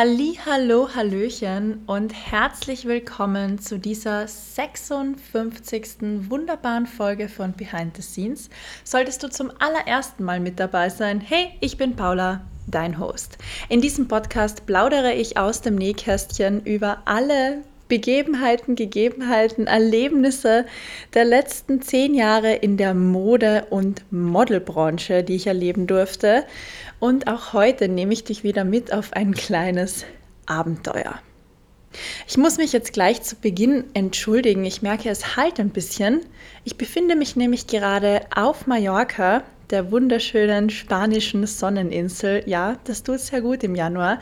Halli, hallo, hallöchen und herzlich willkommen zu dieser 56. wunderbaren Folge von Behind the Scenes. Solltest du zum allerersten Mal mit dabei sein, hey, ich bin Paula, dein Host. In diesem Podcast plaudere ich aus dem Nähkästchen über alle Begebenheiten, Gegebenheiten, Erlebnisse der letzten zehn Jahre in der Mode- und Modelbranche, die ich erleben durfte. Und auch heute nehme ich dich wieder mit auf ein kleines Abenteuer. Ich muss mich jetzt gleich zu Beginn entschuldigen. Ich merke, es halt ein bisschen. Ich befinde mich nämlich gerade auf Mallorca, der wunderschönen spanischen Sonneninsel. Ja, das tut sehr gut im Januar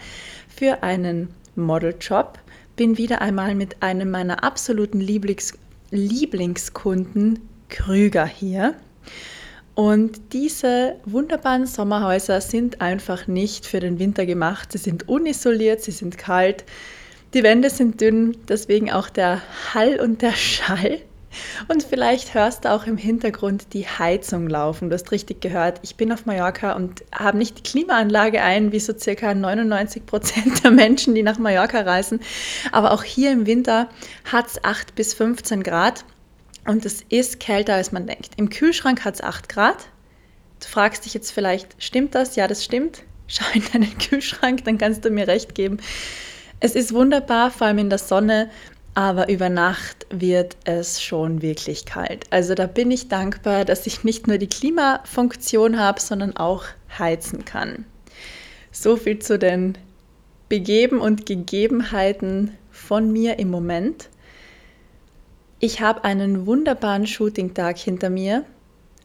für einen Modeljob bin wieder einmal mit einem meiner absoluten Lieblings Lieblingskunden, Krüger, hier. Und diese wunderbaren Sommerhäuser sind einfach nicht für den Winter gemacht. Sie sind unisoliert, sie sind kalt, die Wände sind dünn, deswegen auch der Hall und der Schall. Und vielleicht hörst du auch im Hintergrund die Heizung laufen. Du hast richtig gehört, ich bin auf Mallorca und habe nicht die Klimaanlage ein, wie so circa 99 Prozent der Menschen, die nach Mallorca reisen. Aber auch hier im Winter hat es 8 bis 15 Grad und es ist kälter, als man denkt. Im Kühlschrank hat es 8 Grad. Du fragst dich jetzt vielleicht, stimmt das? Ja, das stimmt. Schau in deinen Kühlschrank, dann kannst du mir recht geben. Es ist wunderbar, vor allem in der Sonne aber über Nacht wird es schon wirklich kalt. Also da bin ich dankbar, dass ich nicht nur die Klimafunktion habe, sondern auch heizen kann. So viel zu den Begeben und Gegebenheiten von mir im Moment. Ich habe einen wunderbaren Shooting-Tag hinter mir.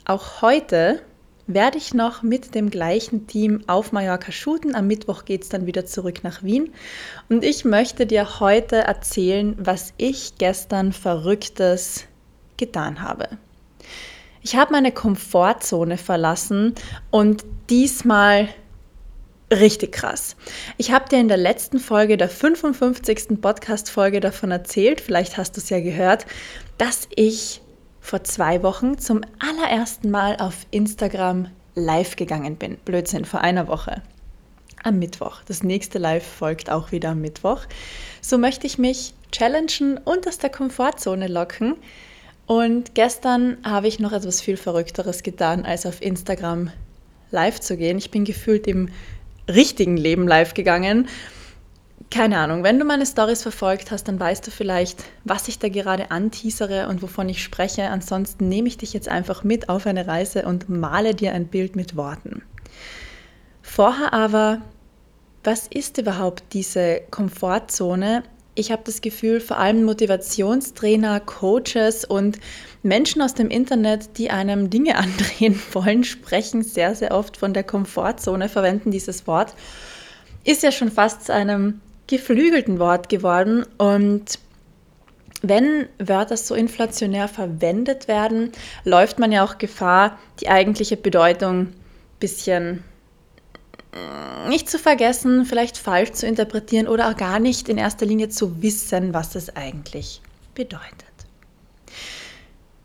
Auch heute werde ich noch mit dem gleichen Team auf Mallorca shooten. Am Mittwoch geht es dann wieder zurück nach Wien. Und ich möchte dir heute erzählen, was ich gestern Verrücktes getan habe. Ich habe meine Komfortzone verlassen und diesmal richtig krass. Ich habe dir in der letzten Folge, der 55. Podcast-Folge davon erzählt, vielleicht hast du es ja gehört, dass ich vor zwei Wochen zum allerersten Mal auf Instagram live gegangen bin. Blödsinn, vor einer Woche. Am Mittwoch. Das nächste Live folgt auch wieder am Mittwoch. So möchte ich mich challengen und aus der Komfortzone locken. Und gestern habe ich noch etwas viel Verrückteres getan, als auf Instagram live zu gehen. Ich bin gefühlt im richtigen Leben live gegangen keine Ahnung, wenn du meine Stories verfolgt hast, dann weißt du vielleicht, was ich da gerade anteasere und wovon ich spreche. Ansonsten nehme ich dich jetzt einfach mit auf eine Reise und male dir ein Bild mit Worten. Vorher aber, was ist überhaupt diese Komfortzone? Ich habe das Gefühl, vor allem Motivationstrainer, Coaches und Menschen aus dem Internet, die einem Dinge andrehen wollen, sprechen sehr, sehr oft von der Komfortzone, verwenden dieses Wort. Ist ja schon fast zu einem geflügelten Wort geworden und wenn Wörter so inflationär verwendet werden, läuft man ja auch Gefahr, die eigentliche Bedeutung ein bisschen mm, nicht zu vergessen, vielleicht falsch zu interpretieren oder auch gar nicht in erster Linie zu wissen, was es eigentlich bedeutet.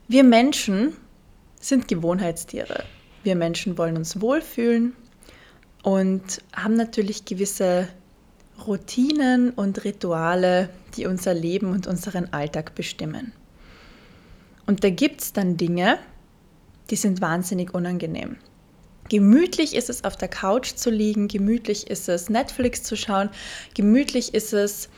Wir Menschen sind Gewohnheitstiere. Wir Menschen wollen uns wohlfühlen und haben natürlich gewisse Routinen und Rituale, die unser Leben und unseren Alltag bestimmen. Und da gibt es dann Dinge, die sind wahnsinnig unangenehm. Gemütlich ist es, auf der Couch zu liegen, gemütlich ist es, Netflix zu schauen, gemütlich ist es,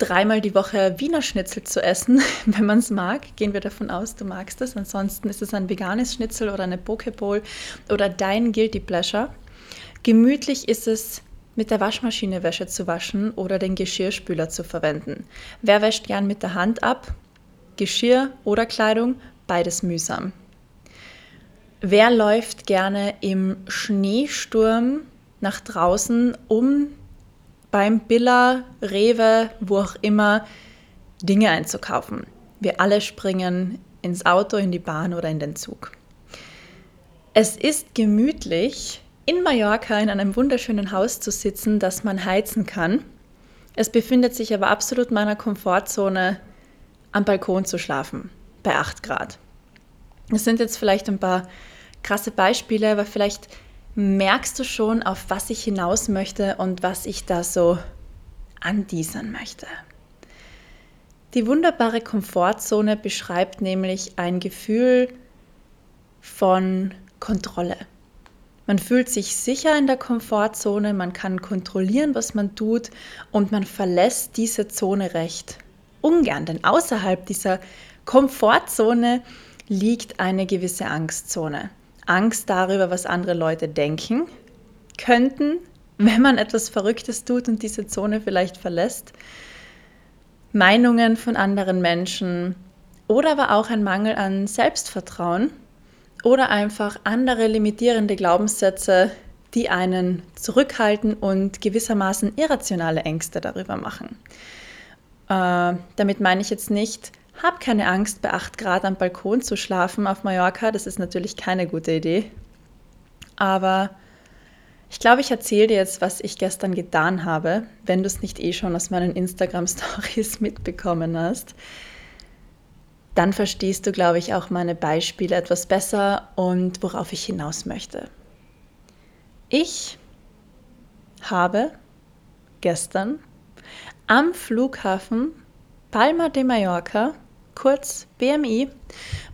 dreimal die Woche Wiener Schnitzel zu essen, wenn man es mag. Gehen wir davon aus, du magst es. Ansonsten ist es ein veganes Schnitzel oder eine Pokeball oder dein Guilty Pleasure. Gemütlich ist es, mit der Waschmaschine Wäsche zu waschen oder den Geschirrspüler zu verwenden. Wer wäscht gern mit der Hand ab? Geschirr oder Kleidung? Beides mühsam. Wer läuft gerne im Schneesturm nach draußen, um beim Billa, Rewe, wo auch immer, Dinge einzukaufen? Wir alle springen ins Auto, in die Bahn oder in den Zug. Es ist gemütlich, in Mallorca in einem wunderschönen Haus zu sitzen, das man heizen kann. Es befindet sich aber absolut meiner Komfortzone, am Balkon zu schlafen, bei 8 Grad. Das sind jetzt vielleicht ein paar krasse Beispiele, aber vielleicht merkst du schon, auf was ich hinaus möchte und was ich da so andiesern möchte. Die wunderbare Komfortzone beschreibt nämlich ein Gefühl von Kontrolle. Man fühlt sich sicher in der Komfortzone, man kann kontrollieren, was man tut und man verlässt diese Zone recht ungern, denn außerhalb dieser Komfortzone liegt eine gewisse Angstzone. Angst darüber, was andere Leute denken könnten, wenn man etwas Verrücktes tut und diese Zone vielleicht verlässt. Meinungen von anderen Menschen oder aber auch ein Mangel an Selbstvertrauen oder einfach andere limitierende Glaubenssätze, die einen zurückhalten und gewissermaßen irrationale Ängste darüber machen. Äh, damit meine ich jetzt nicht, hab keine Angst, bei 8 Grad am Balkon zu schlafen auf Mallorca. Das ist natürlich keine gute Idee. Aber ich glaube, ich erzähle dir jetzt, was ich gestern getan habe, wenn du es nicht eh schon aus meinen Instagram-Stories mitbekommen hast. Dann verstehst du, glaube ich, auch meine Beispiele etwas besser und worauf ich hinaus möchte. Ich habe gestern am Flughafen Palma de Mallorca kurz BMI,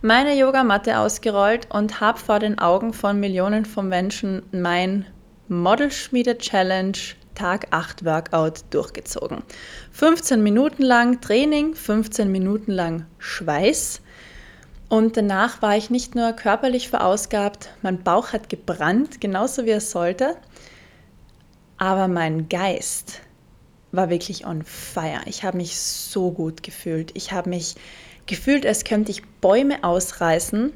meine Yogamatte ausgerollt und habe vor den Augen von Millionen von Menschen mein Modelschmiede Challenge Tag 8 Workout durchgezogen. 15 Minuten lang Training, 15 Minuten lang Schweiß. Und danach war ich nicht nur körperlich verausgabt, mein Bauch hat gebrannt, genauso wie er sollte, aber mein Geist war wirklich on fire. Ich habe mich so gut gefühlt. Ich habe mich gefühlt, als könnte ich Bäume ausreißen.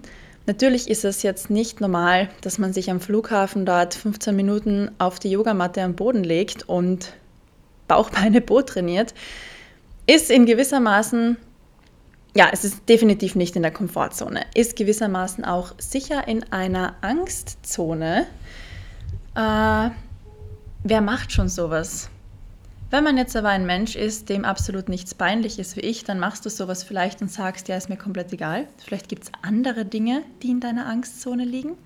Natürlich ist es jetzt nicht normal, dass man sich am Flughafen dort 15 Minuten auf die Yogamatte am Boden legt und Bauchbeine Po trainiert. Ist in gewissermaßen, ja, es ist definitiv nicht in der Komfortzone, ist gewissermaßen auch sicher in einer Angstzone. Äh, wer macht schon sowas? Wenn man jetzt aber ein Mensch ist, dem absolut nichts peinlich ist wie ich, dann machst du sowas vielleicht und sagst, ja, ist mir komplett egal. Vielleicht gibt es andere Dinge, die in deiner Angstzone liegen.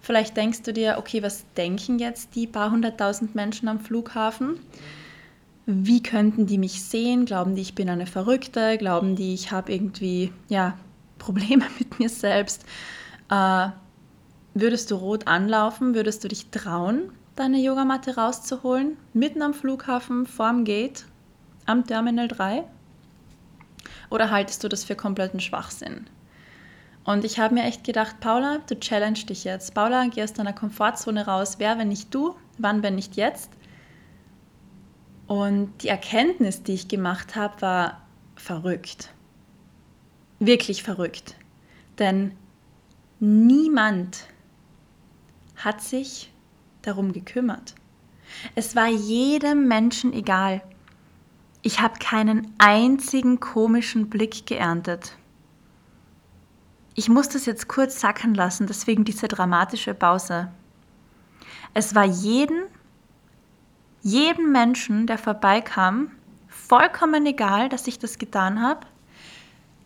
Vielleicht denkst du dir, okay, was denken jetzt die paar hunderttausend Menschen am Flughafen? Wie könnten die mich sehen? Glauben die, ich bin eine Verrückte? Glauben die, ich habe irgendwie ja, Probleme mit mir selbst? Äh, würdest du rot anlaufen? Würdest du dich trauen? Deine Yogamatte rauszuholen, mitten am Flughafen, vorm Gate, am Terminal 3? Oder haltest du das für kompletten Schwachsinn? Und ich habe mir echt gedacht, Paula, du challenge dich jetzt. Paula, geh aus deiner Komfortzone raus. Wer, wenn nicht du? Wann, wenn nicht jetzt? Und die Erkenntnis, die ich gemacht habe, war verrückt. Wirklich verrückt. Denn niemand hat sich darum gekümmert. Es war jedem Menschen egal. Ich habe keinen einzigen komischen Blick geerntet. Ich muss das jetzt kurz sacken lassen, deswegen diese dramatische Pause. Es war jeden, jedem Menschen, der vorbeikam, vollkommen egal, dass ich das getan habe.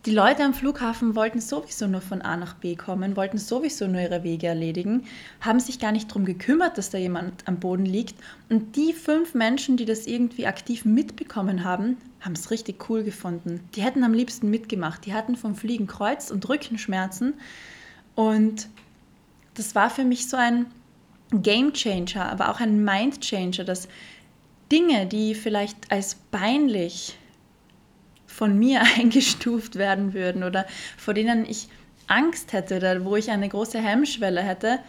Die Leute am Flughafen wollten sowieso nur von A nach B kommen, wollten sowieso nur ihre Wege erledigen, haben sich gar nicht darum gekümmert, dass da jemand am Boden liegt. Und die fünf Menschen, die das irgendwie aktiv mitbekommen haben, haben es richtig cool gefunden. Die hätten am liebsten mitgemacht. Die hatten vom Fliegen Kreuz- und Rückenschmerzen. Und das war für mich so ein Game Changer, aber auch ein Mind Changer, dass Dinge, die vielleicht als peinlich von mir eingestuft werden würden oder vor denen ich Angst hätte oder wo ich eine große Hemmschwelle hätte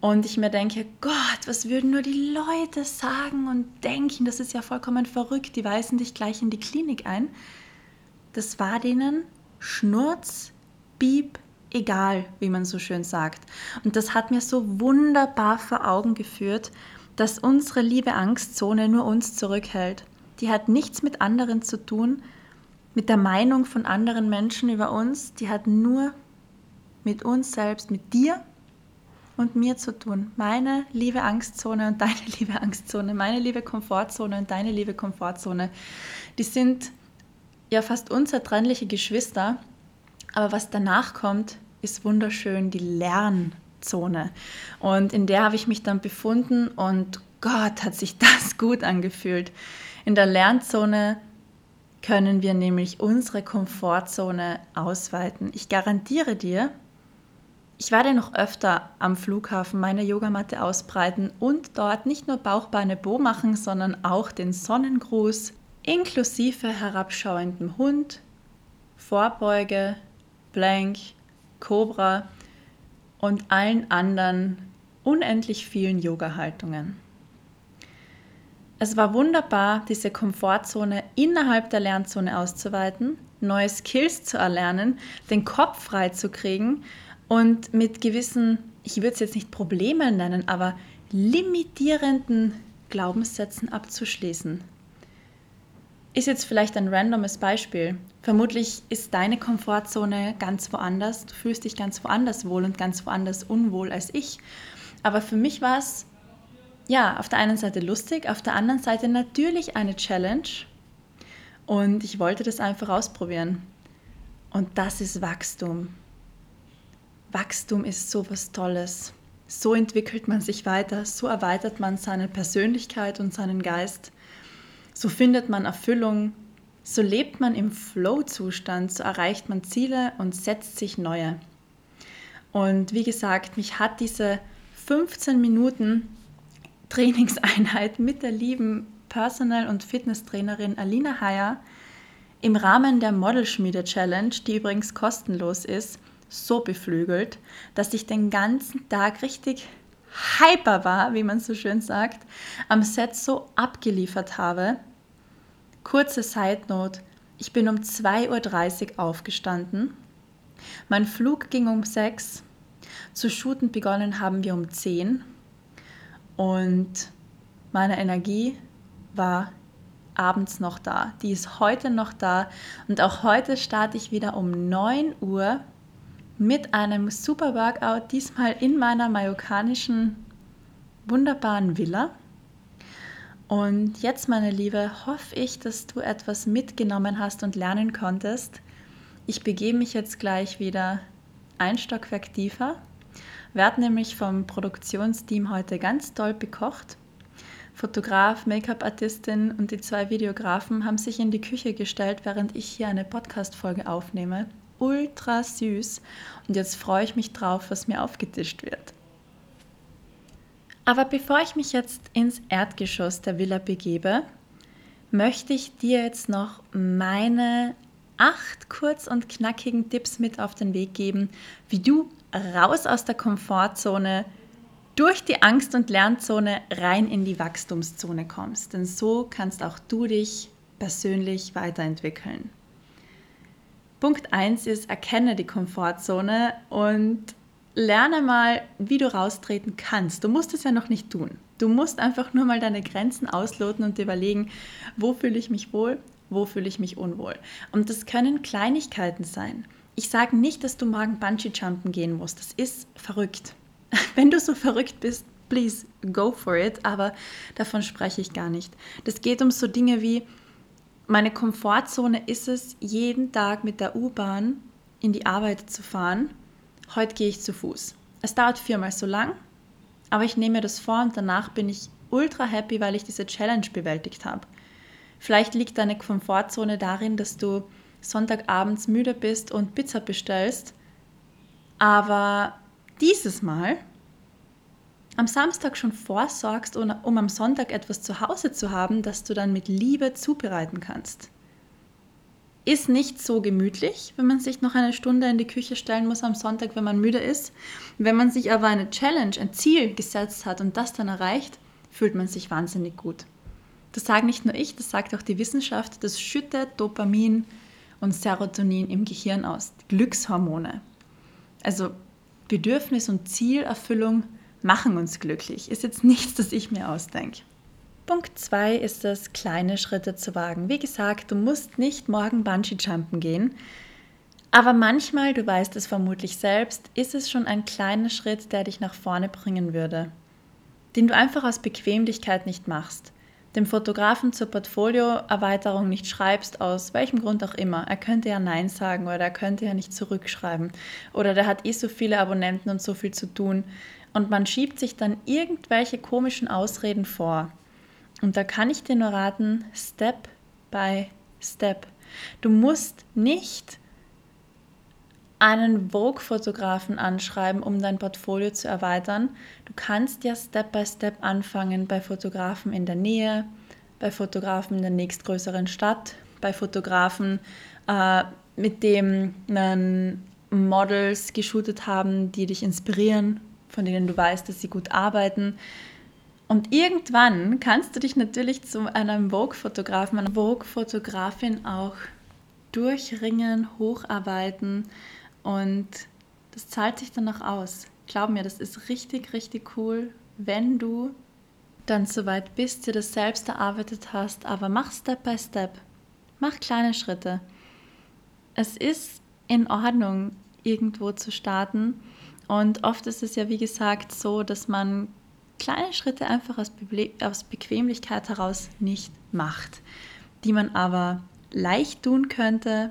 und ich mir denke, Gott, was würden nur die Leute sagen und denken, das ist ja vollkommen verrückt, die weisen dich gleich in die Klinik ein. Das war denen Schnurz, Bieb, egal, wie man so schön sagt. Und das hat mir so wunderbar vor Augen geführt, dass unsere liebe Angstzone nur uns zurückhält. Die hat nichts mit anderen zu tun, mit der Meinung von anderen Menschen über uns, die hat nur mit uns selbst, mit dir und mir zu tun. Meine liebe Angstzone und deine liebe Angstzone, meine liebe Komfortzone und deine liebe Komfortzone, die sind ja fast unzertrennliche Geschwister. Aber was danach kommt, ist wunderschön, die Lernzone. Und in der habe ich mich dann befunden und Gott, hat sich das gut angefühlt. In der Lernzone können wir nämlich unsere Komfortzone ausweiten. Ich garantiere dir, ich werde noch öfter am Flughafen meine Yogamatte ausbreiten und dort nicht nur Bauchbeine Bo machen, sondern auch den Sonnengruß inklusive herabschauendem Hund, Vorbeuge, Blank, Cobra und allen anderen unendlich vielen Yoga-Haltungen. Es war wunderbar, diese Komfortzone innerhalb der Lernzone auszuweiten, neue Skills zu erlernen, den Kopf frei zu kriegen und mit gewissen, ich würde es jetzt nicht Probleme nennen, aber limitierenden Glaubenssätzen abzuschließen. Ist jetzt vielleicht ein randomes Beispiel. Vermutlich ist deine Komfortzone ganz woanders. Du fühlst dich ganz woanders wohl und ganz woanders unwohl als ich. Aber für mich war es ja auf der einen Seite lustig, auf der anderen Seite natürlich eine Challenge. Und ich wollte das einfach ausprobieren. Und das ist Wachstum. Wachstum ist so was Tolles. So entwickelt man sich weiter, so erweitert man seine Persönlichkeit und seinen Geist. So findet man Erfüllung, so lebt man im Flow-Zustand, so erreicht man Ziele und setzt sich neue. Und wie gesagt, mich hat diese 15 Minuten Trainingseinheit mit der lieben Personal- und Fitnesstrainerin Alina Heyer im Rahmen der Modelschmiede Challenge, die übrigens kostenlos ist, so beflügelt, dass ich den ganzen Tag richtig hyper war, wie man so schön sagt, am Set so abgeliefert habe. Kurze Side Note, ich bin um 2.30 Uhr aufgestanden. Mein Flug ging um 6. Zu shooten begonnen haben wir um 10. Und meine Energie war abends noch da. Die ist heute noch da. Und auch heute starte ich wieder um 9 Uhr mit einem super Workout, diesmal in meiner mallorcanischen wunderbaren Villa. Und jetzt, meine Liebe, hoffe ich, dass du etwas mitgenommen hast und lernen konntest. Ich begebe mich jetzt gleich wieder ein Stockwerk tiefer, werde nämlich vom Produktionsteam heute ganz toll bekocht. Fotograf, Make-up-Artistin und die zwei Videografen haben sich in die Küche gestellt, während ich hier eine Podcast-Folge aufnehme ultra süß und jetzt freue ich mich drauf, was mir aufgetischt wird. Aber bevor ich mich jetzt ins Erdgeschoss der Villa begebe, möchte ich dir jetzt noch meine acht kurz und knackigen Tipps mit auf den Weg geben, wie du raus aus der Komfortzone durch die Angst- und Lernzone rein in die Wachstumszone kommst. Denn so kannst auch du dich persönlich weiterentwickeln. Punkt 1 ist, erkenne die Komfortzone und lerne mal, wie du raustreten kannst. Du musst es ja noch nicht tun. Du musst einfach nur mal deine Grenzen ausloten und überlegen, wo fühle ich mich wohl, wo fühle ich mich unwohl. Und das können Kleinigkeiten sein. Ich sage nicht, dass du morgen Bungee-Jumpen gehen musst. Das ist verrückt. Wenn du so verrückt bist, please go for it. Aber davon spreche ich gar nicht. Das geht um so Dinge wie, meine Komfortzone ist es, jeden Tag mit der U-Bahn in die Arbeit zu fahren. Heute gehe ich zu Fuß. Es dauert viermal so lang, aber ich nehme mir das vor und danach bin ich ultra happy, weil ich diese Challenge bewältigt habe. Vielleicht liegt deine Komfortzone darin, dass du Sonntagabends müde bist und Pizza bestellst, aber dieses Mal am Samstag schon vorsorgst, um am Sonntag etwas zu Hause zu haben, das du dann mit Liebe zubereiten kannst. Ist nicht so gemütlich, wenn man sich noch eine Stunde in die Küche stellen muss am Sonntag, wenn man müde ist. Wenn man sich aber eine Challenge, ein Ziel gesetzt hat und das dann erreicht, fühlt man sich wahnsinnig gut. Das sage nicht nur ich, das sagt auch die Wissenschaft, das schüttet Dopamin und Serotonin im Gehirn aus, Glückshormone. Also Bedürfnis und Zielerfüllung machen uns glücklich. Ist jetzt nichts, das ich mir ausdenke. Punkt 2 ist es, kleine Schritte zu wagen. Wie gesagt, du musst nicht morgen Bungee-Jumpen gehen, Aber manchmal, du weißt es vermutlich selbst, ist es schon ein kleiner Schritt, der dich nach vorne bringen würde, den du einfach aus Bequemlichkeit nicht machst dem Fotografen zur Portfolioerweiterung nicht schreibst, aus welchem Grund auch immer. Er könnte ja Nein sagen oder er könnte ja nicht zurückschreiben oder der hat eh so viele Abonnenten und so viel zu tun. Und man schiebt sich dann irgendwelche komischen Ausreden vor. Und da kann ich dir nur raten, Step by Step. Du musst nicht einen Vogue-Fotografen anschreiben, um dein Portfolio zu erweitern. Du kannst ja Step by Step anfangen bei Fotografen in der Nähe, bei Fotografen in der nächstgrößeren Stadt, bei Fotografen, äh, mit dem man Models geshootet haben, die dich inspirieren, von denen du weißt, dass sie gut arbeiten. Und irgendwann kannst du dich natürlich zu einem Vogue-Fotografen, einer Vogue-Fotografin auch durchringen, hocharbeiten und das zahlt sich dann auch aus. Glaub mir, das ist richtig, richtig cool, wenn du dann soweit bist, dir das selbst erarbeitet hast, aber mach Step by Step. Mach kleine Schritte. Es ist in Ordnung, irgendwo zu starten. Und oft ist es ja, wie gesagt, so, dass man kleine Schritte einfach aus, Be aus Bequemlichkeit heraus nicht macht, die man aber leicht tun könnte,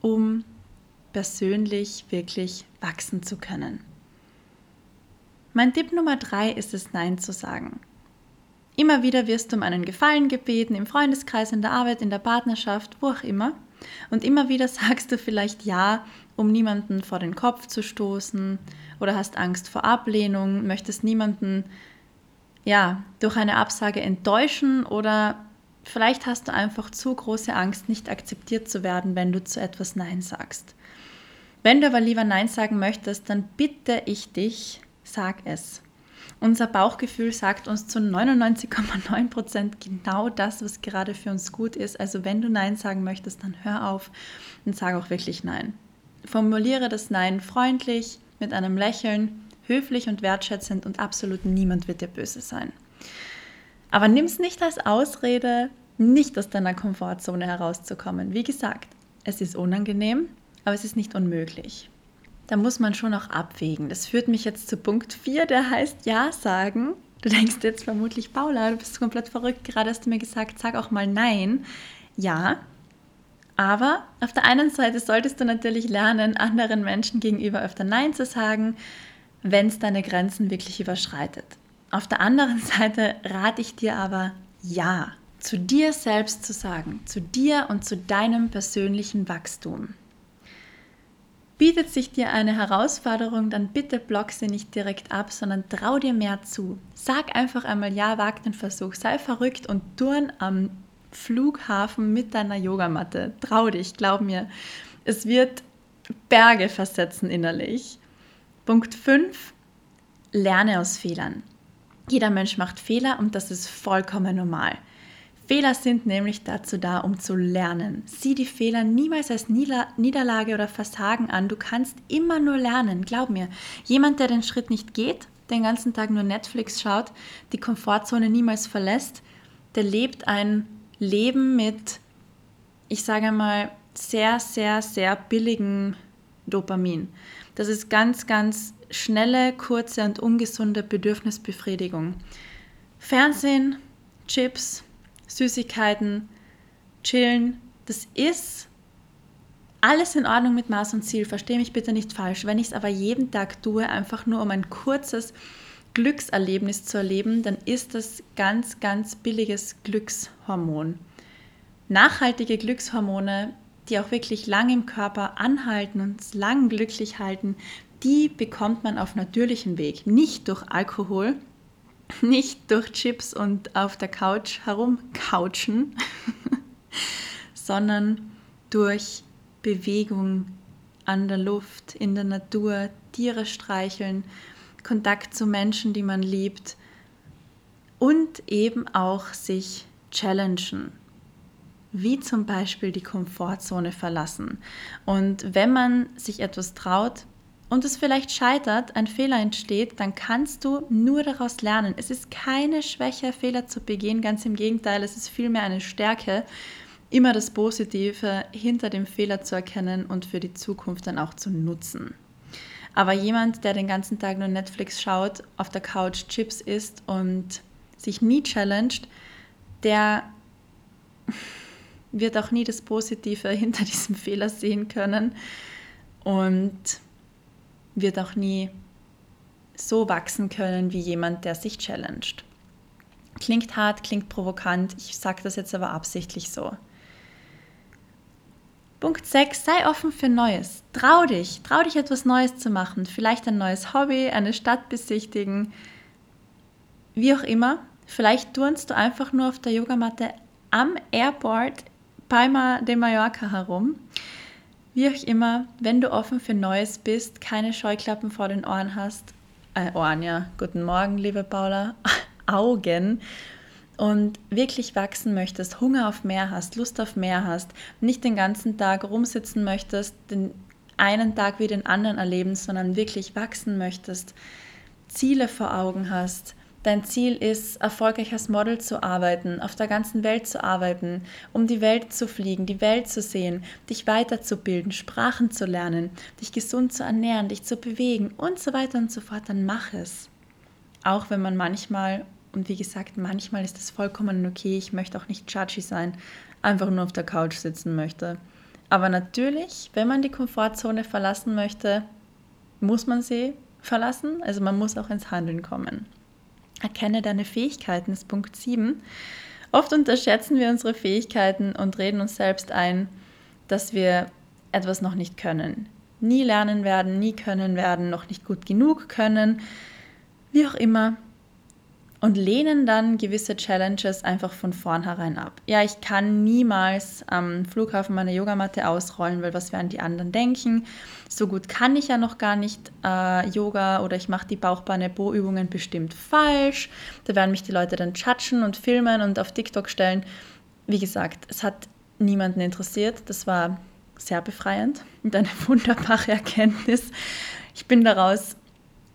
um persönlich wirklich wachsen zu können. Mein Tipp Nummer drei ist es, Nein zu sagen. Immer wieder wirst du um einen Gefallen gebeten, im Freundeskreis, in der Arbeit, in der Partnerschaft, wo auch immer. Und immer wieder sagst du vielleicht Ja, um niemanden vor den Kopf zu stoßen oder hast Angst vor Ablehnung, möchtest niemanden ja, durch eine Absage enttäuschen oder vielleicht hast du einfach zu große Angst, nicht akzeptiert zu werden, wenn du zu etwas Nein sagst. Wenn du aber lieber Nein sagen möchtest, dann bitte ich dich, sag es. Unser Bauchgefühl sagt uns zu 99,9 Prozent genau das, was gerade für uns gut ist. Also wenn du Nein sagen möchtest, dann hör auf und sag auch wirklich Nein. Formuliere das Nein freundlich, mit einem Lächeln, höflich und wertschätzend und absolut niemand wird dir böse sein. Aber nimm es nicht als Ausrede, nicht aus deiner Komfortzone herauszukommen. Wie gesagt, es ist unangenehm, aber es ist nicht unmöglich. Da muss man schon auch abwägen. Das führt mich jetzt zu Punkt 4, der heißt Ja sagen. Du denkst jetzt vermutlich, Paula, du bist komplett verrückt. Gerade hast du mir gesagt, sag auch mal Nein. Ja, aber auf der einen Seite solltest du natürlich lernen, anderen Menschen gegenüber öfter Nein zu sagen, wenn es deine Grenzen wirklich überschreitet. Auf der anderen Seite rate ich dir aber Ja zu dir selbst zu sagen, zu dir und zu deinem persönlichen Wachstum. Bietet sich dir eine Herausforderung, dann bitte block sie nicht direkt ab, sondern trau dir mehr zu. Sag einfach einmal ja, wag den Versuch, sei verrückt und turn am Flughafen mit deiner Yogamatte. Trau dich, glaub mir. Es wird Berge versetzen innerlich. Punkt 5. Lerne aus Fehlern. Jeder Mensch macht Fehler und das ist vollkommen normal. Fehler sind nämlich dazu da, um zu lernen. Sieh die Fehler niemals als Niederlage oder Versagen an. Du kannst immer nur lernen, glaub mir. Jemand, der den Schritt nicht geht, den ganzen Tag nur Netflix schaut, die Komfortzone niemals verlässt, der lebt ein Leben mit, ich sage mal, sehr, sehr, sehr billigen Dopamin. Das ist ganz, ganz schnelle, kurze und ungesunde Bedürfnisbefriedigung. Fernsehen, Chips, Süßigkeiten, chillen. Das ist alles in Ordnung mit Maß und Ziel. Verstehe mich bitte nicht falsch. Wenn ich es aber jeden Tag tue, einfach nur um ein kurzes Glückserlebnis zu erleben, dann ist das ganz, ganz billiges Glückshormon. Nachhaltige Glückshormone, die auch wirklich lang im Körper anhalten und lang glücklich halten, die bekommt man auf natürlichem Weg, nicht durch Alkohol, nicht durch Chips und auf der Couch herumcouchen, sondern durch Bewegung an der Luft, in der Natur, Tiere streicheln, Kontakt zu Menschen, die man liebt und eben auch sich challengen, wie zum Beispiel die Komfortzone verlassen. Und wenn man sich etwas traut, und es vielleicht scheitert, ein Fehler entsteht, dann kannst du nur daraus lernen. Es ist keine Schwäche, Fehler zu begehen, ganz im Gegenteil, es ist vielmehr eine Stärke, immer das Positive hinter dem Fehler zu erkennen und für die Zukunft dann auch zu nutzen. Aber jemand, der den ganzen Tag nur Netflix schaut, auf der Couch Chips isst und sich nie challenged, der wird auch nie das Positive hinter diesem Fehler sehen können und wird auch nie so wachsen können wie jemand, der sich challenged. Klingt hart, klingt provokant, ich sage das jetzt aber absichtlich so. Punkt 6, sei offen für Neues. Trau dich, trau dich etwas Neues zu machen. Vielleicht ein neues Hobby, eine Stadt besichtigen, wie auch immer. Vielleicht turnst du einfach nur auf der Yogamatte am Airport Palma de Mallorca herum. Wie auch immer, wenn du offen für Neues bist, keine Scheuklappen vor den Ohren hast, äh, Ohren, ja, guten Morgen, liebe Paula, Augen. Und wirklich wachsen möchtest, Hunger auf mehr hast, Lust auf mehr hast, nicht den ganzen Tag rumsitzen möchtest, den einen Tag wie den anderen erleben, sondern wirklich wachsen möchtest, Ziele vor Augen hast, Dein Ziel ist, erfolgreich als Model zu arbeiten, auf der ganzen Welt zu arbeiten, um die Welt zu fliegen, die Welt zu sehen, dich weiterzubilden, Sprachen zu lernen, dich gesund zu ernähren, dich zu bewegen und so weiter und so fort, dann mach es. Auch wenn man manchmal, und wie gesagt, manchmal ist es vollkommen okay, ich möchte auch nicht judgy sein, einfach nur auf der Couch sitzen möchte. Aber natürlich, wenn man die Komfortzone verlassen möchte, muss man sie verlassen, also man muss auch ins Handeln kommen. Erkenne deine Fähigkeiten ist Punkt 7. Oft unterschätzen wir unsere Fähigkeiten und reden uns selbst ein, dass wir etwas noch nicht können. Nie lernen werden, nie können werden, noch nicht gut genug können, wie auch immer und lehnen dann gewisse Challenges einfach von vornherein ab. Ja, ich kann niemals am Flughafen meine Yogamatte ausrollen, weil was werden die anderen denken? So gut kann ich ja noch gar nicht äh, Yoga oder ich mache die Bauchbeine-Bo-Übungen bestimmt falsch. Da werden mich die Leute dann chatschen und filmen und auf TikTok stellen. Wie gesagt, es hat niemanden interessiert. Das war sehr befreiend und eine wunderbare Erkenntnis. Ich bin daraus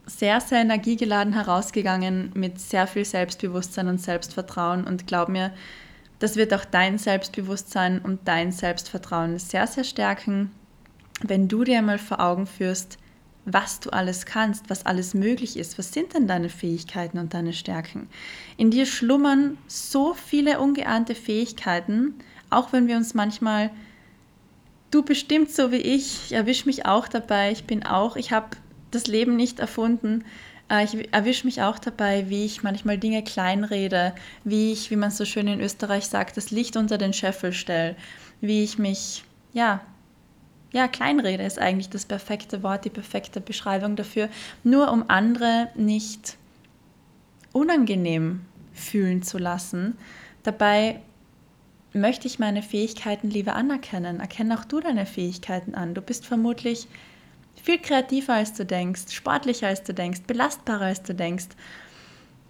sehr, sehr energiegeladen herausgegangen mit sehr viel Selbstbewusstsein und Selbstvertrauen und glaub mir, das wird auch dein Selbstbewusstsein und dein Selbstvertrauen sehr, sehr stärken, wenn du dir einmal vor Augen führst, was du alles kannst, was alles möglich ist. Was sind denn deine Fähigkeiten und deine Stärken? In dir schlummern so viele ungeahnte Fähigkeiten, auch wenn wir uns manchmal, du bestimmt so wie ich, ich erwische mich auch dabei, ich bin auch, ich habe das Leben nicht erfunden. Äh, ich erwische mich auch dabei, wie ich manchmal Dinge kleinrede, wie ich, wie man so schön in Österreich sagt, das Licht unter den Scheffel stelle, wie ich mich, ja, ja, kleinrede ist eigentlich das perfekte Wort, die perfekte Beschreibung dafür, nur um andere nicht unangenehm fühlen zu lassen. Dabei möchte ich meine Fähigkeiten lieber anerkennen. Erkenne auch du deine Fähigkeiten an. Du bist vermutlich viel kreativer als du denkst, sportlicher als du denkst, belastbarer als du denkst.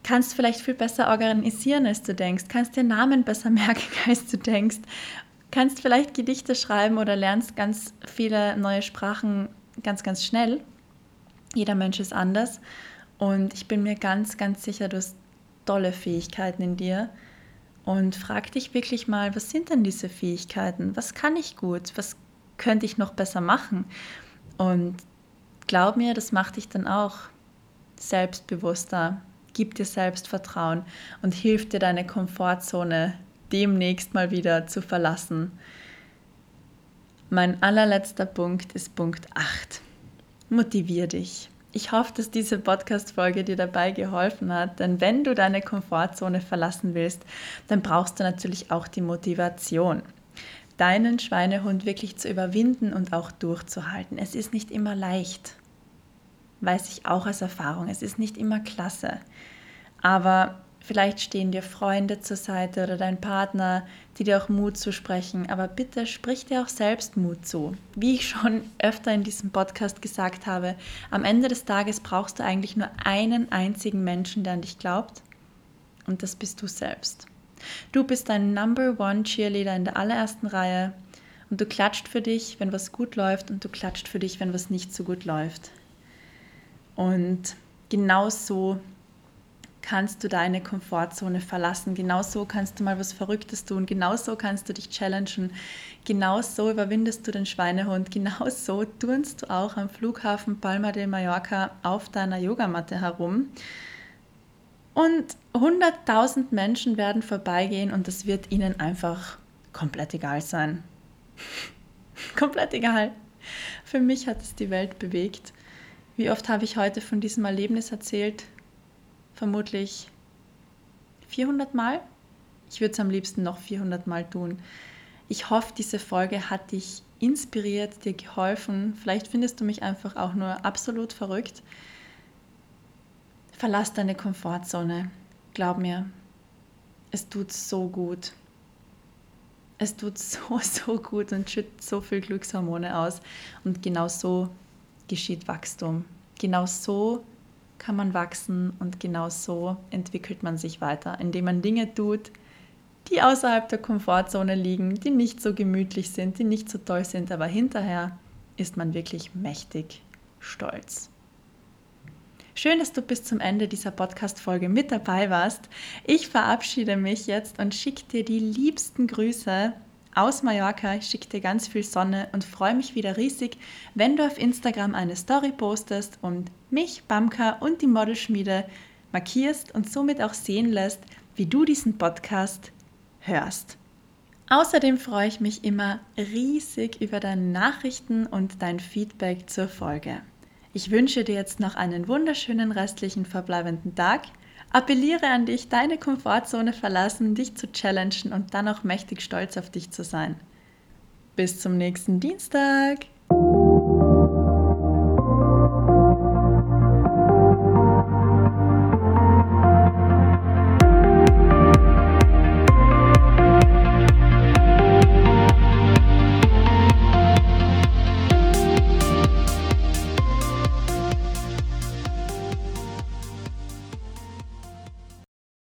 Kannst vielleicht viel besser organisieren, als du denkst, kannst dir Namen besser merken, als du denkst, kannst vielleicht Gedichte schreiben oder lernst ganz viele neue Sprachen ganz, ganz schnell. Jeder Mensch ist anders und ich bin mir ganz, ganz sicher, du hast tolle Fähigkeiten in dir. Und frag dich wirklich mal, was sind denn diese Fähigkeiten? Was kann ich gut? Was könnte ich noch besser machen? Und glaub mir, das macht dich dann auch selbstbewusster, gibt dir Selbstvertrauen und hilft dir, deine Komfortzone demnächst mal wieder zu verlassen. Mein allerletzter Punkt ist Punkt 8. Motivier dich. Ich hoffe, dass diese Podcast-Folge dir dabei geholfen hat, denn wenn du deine Komfortzone verlassen willst, dann brauchst du natürlich auch die Motivation deinen Schweinehund wirklich zu überwinden und auch durchzuhalten. Es ist nicht immer leicht, weiß ich auch aus Erfahrung. Es ist nicht immer klasse. Aber vielleicht stehen dir Freunde zur Seite oder dein Partner, die dir auch Mut zusprechen. Aber bitte sprich dir auch selbst Mut zu. Wie ich schon öfter in diesem Podcast gesagt habe, am Ende des Tages brauchst du eigentlich nur einen einzigen Menschen, der an dich glaubt. Und das bist du selbst. Du bist dein Number One Cheerleader in der allerersten Reihe und du klatscht für dich, wenn was gut läuft und du klatscht für dich, wenn was nicht so gut läuft. Und genau so kannst du deine Komfortzone verlassen. Genauso kannst du mal was Verrücktes tun. Genauso kannst du dich challengen. Genauso überwindest du den Schweinehund. Genauso turnst du auch am Flughafen Palma de Mallorca auf deiner Yogamatte herum. Und 100.000 Menschen werden vorbeigehen und es wird ihnen einfach komplett egal sein. komplett egal. Für mich hat es die Welt bewegt. Wie oft habe ich heute von diesem Erlebnis erzählt? Vermutlich 400 Mal. Ich würde es am liebsten noch 400 Mal tun. Ich hoffe, diese Folge hat dich inspiriert, dir geholfen. Vielleicht findest du mich einfach auch nur absolut verrückt. Verlass deine Komfortzone. Glaub mir, es tut so gut. Es tut so, so gut und schüttet so viel Glückshormone aus. Und genau so geschieht Wachstum. Genau so kann man wachsen und genau so entwickelt man sich weiter, indem man Dinge tut, die außerhalb der Komfortzone liegen, die nicht so gemütlich sind, die nicht so toll sind, aber hinterher ist man wirklich mächtig stolz. Schön, dass du bis zum Ende dieser Podcast-Folge mit dabei warst. Ich verabschiede mich jetzt und schicke dir die liebsten Grüße aus Mallorca. Ich schicke dir ganz viel Sonne und freue mich wieder riesig, wenn du auf Instagram eine Story postest und mich, Bamka und die Modelschmiede markierst und somit auch sehen lässt, wie du diesen Podcast hörst. Außerdem freue ich mich immer riesig über deine Nachrichten und dein Feedback zur Folge. Ich wünsche dir jetzt noch einen wunderschönen restlichen verbleibenden Tag. Appelliere an dich, deine Komfortzone verlassen, dich zu challengen und dann auch mächtig stolz auf dich zu sein. Bis zum nächsten Dienstag!